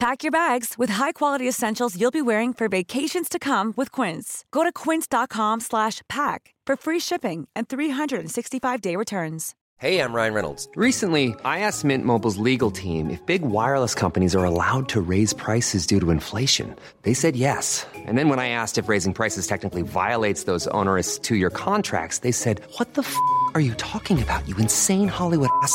Pack your bags with high-quality essentials you'll be wearing for vacations to come with Quince. Go to quince.com/pack for free shipping and 365-day returns. Hey, I'm Ryan Reynolds. Recently, I asked Mint Mobile's legal team if big wireless companies are allowed to raise prices due to inflation. They said yes. And then when I asked if raising prices technically violates those onerous 2-year contracts, they said, "What the f*** are you talking about? You insane Hollywood ass."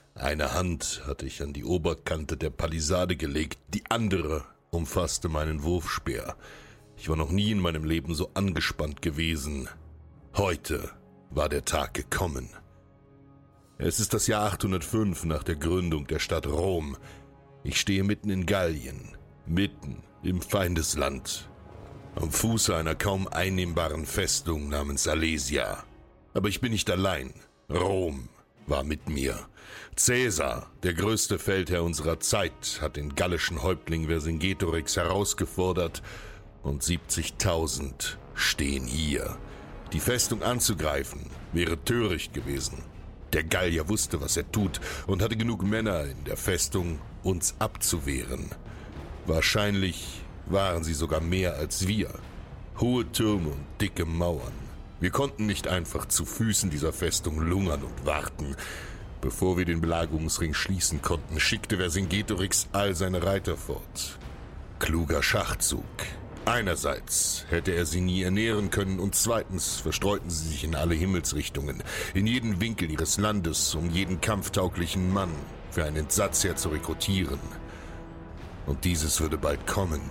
Eine Hand hatte ich an die Oberkante der Palisade gelegt, die andere umfasste meinen Wurfspeer. Ich war noch nie in meinem Leben so angespannt gewesen. Heute war der Tag gekommen. Es ist das Jahr 805 nach der Gründung der Stadt Rom. Ich stehe mitten in Gallien, mitten im Feindesland, am Fuße einer kaum einnehmbaren Festung namens Alesia. Aber ich bin nicht allein. Rom war mit mir. Caesar, der größte Feldherr unserer Zeit, hat den gallischen Häuptling Vercingetorix herausgefordert und 70.000 stehen hier. Die Festung anzugreifen wäre töricht gewesen. Der Gallier wusste, was er tut und hatte genug Männer in der Festung, uns abzuwehren. Wahrscheinlich waren sie sogar mehr als wir. Hohe Türme und dicke Mauern. Wir konnten nicht einfach zu Füßen dieser Festung lungern und warten. Bevor wir den Belagerungsring schließen konnten, schickte Vercingetorix all seine Reiter fort. Kluger Schachzug. Einerseits hätte er sie nie ernähren können und zweitens verstreuten sie sich in alle Himmelsrichtungen, in jeden Winkel ihres Landes, um jeden kampftauglichen Mann für einen Entsatzherr zu rekrutieren. Und dieses würde bald kommen.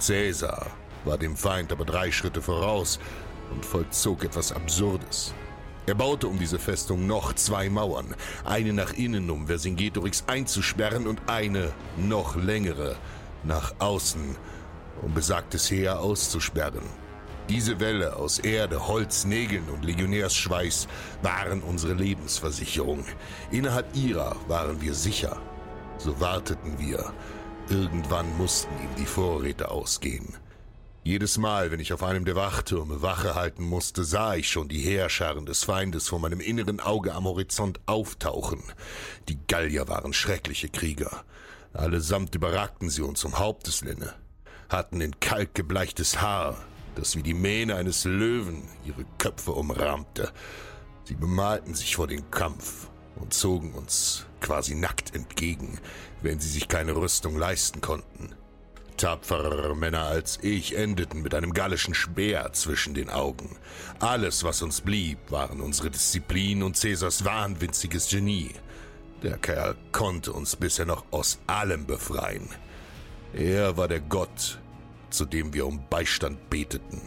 Cäsar war dem Feind aber drei Schritte voraus und vollzog etwas Absurdes. Er baute um diese Festung noch zwei Mauern, eine nach innen, um Vercingetorix einzusperren und eine noch längere nach außen, um besagtes Heer auszusperren. Diese Welle aus Erde, Holz, Nägeln und Legionärsschweiß waren unsere Lebensversicherung. Innerhalb ihrer waren wir sicher. So warteten wir. Irgendwann mussten ihm die Vorräte ausgehen. Jedes Mal, wenn ich auf einem der Wachtürme Wache halten musste, sah ich schon die Heerscharen des Feindes vor meinem inneren Auge am Horizont auftauchen. Die Gallier waren schreckliche Krieger. Allesamt überragten sie uns um Haupteslänne, hatten in Kalk gebleichtes Haar, das wie die Mähne eines Löwen ihre Köpfe umrahmte. Sie bemalten sich vor den Kampf und zogen uns quasi nackt entgegen, wenn sie sich keine Rüstung leisten konnten. Tapferere Männer als ich endeten mit einem gallischen Speer zwischen den Augen. Alles, was uns blieb, waren unsere Disziplin und Cäsars wahnwitziges Genie. Der Kerl konnte uns bisher noch aus allem befreien. Er war der Gott, zu dem wir um Beistand beteten.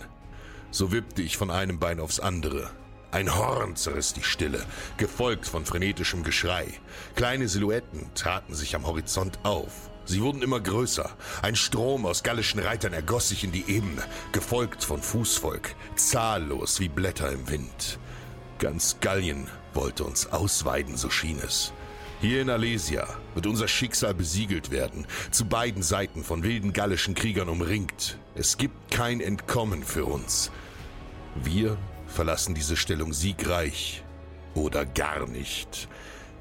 So wippte ich von einem Bein aufs andere. Ein Horn zerriss die Stille, gefolgt von frenetischem Geschrei. Kleine Silhouetten taten sich am Horizont auf. Sie wurden immer größer. Ein Strom aus gallischen Reitern ergoss sich in die Ebene, gefolgt von Fußvolk, zahllos wie Blätter im Wind. Ganz Gallien wollte uns ausweiden, so schien es. Hier in Alesia wird unser Schicksal besiegelt werden, zu beiden Seiten von wilden gallischen Kriegern umringt. Es gibt kein Entkommen für uns. Wir verlassen diese Stellung siegreich oder gar nicht.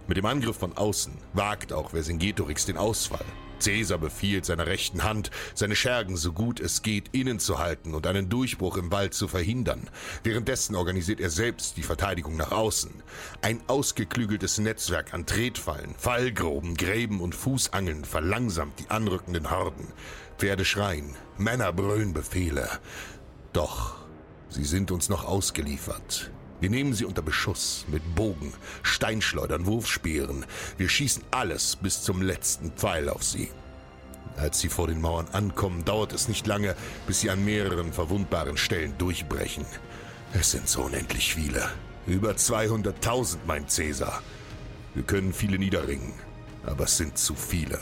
Mit dem Angriff von außen wagt auch Vercingetorix den Ausfall. Caesar befiehlt seiner rechten Hand, seine Schergen so gut es geht innen zu halten und einen Durchbruch im Wald zu verhindern. Währenddessen organisiert er selbst die Verteidigung nach außen. Ein ausgeklügeltes Netzwerk an Tretfallen, Fallgruben, Gräben und Fußangeln verlangsamt die anrückenden Horden. Pferde schreien, Männer brüllen Befehle. Doch sie sind uns noch ausgeliefert. Wir nehmen sie unter Beschuss mit Bogen, Steinschleudern, Wurfspeeren. Wir schießen alles bis zum letzten Pfeil auf sie. Als sie vor den Mauern ankommen, dauert es nicht lange, bis sie an mehreren verwundbaren Stellen durchbrechen. Es sind so unendlich viele. Über 200.000, meint Cäsar. Wir können viele niederringen, aber es sind zu viele.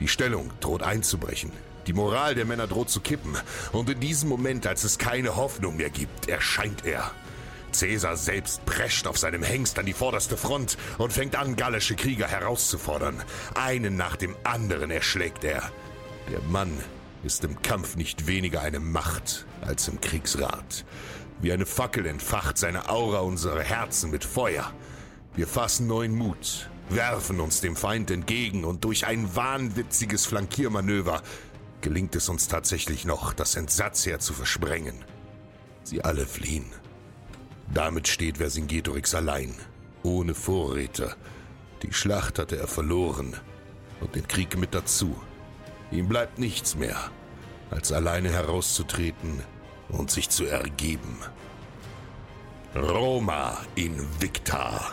Die Stellung droht einzubrechen. Die Moral der Männer droht zu kippen. Und in diesem Moment, als es keine Hoffnung mehr gibt, erscheint er. Caesar selbst prescht auf seinem Hengst an die vorderste Front und fängt an, gallische Krieger herauszufordern. Einen nach dem anderen erschlägt er. Der Mann ist im Kampf nicht weniger eine Macht als im Kriegsrat. Wie eine Fackel entfacht seine Aura unsere Herzen mit Feuer. Wir fassen neuen Mut, werfen uns dem Feind entgegen und durch ein wahnwitziges Flankiermanöver gelingt es uns tatsächlich noch, das Entsatzheer zu versprengen. Sie alle fliehen. Damit steht Vercingetorix allein, ohne Vorräte. Die Schlacht hatte er verloren und den Krieg mit dazu. Ihm bleibt nichts mehr, als alleine herauszutreten und sich zu ergeben. Roma Invicta.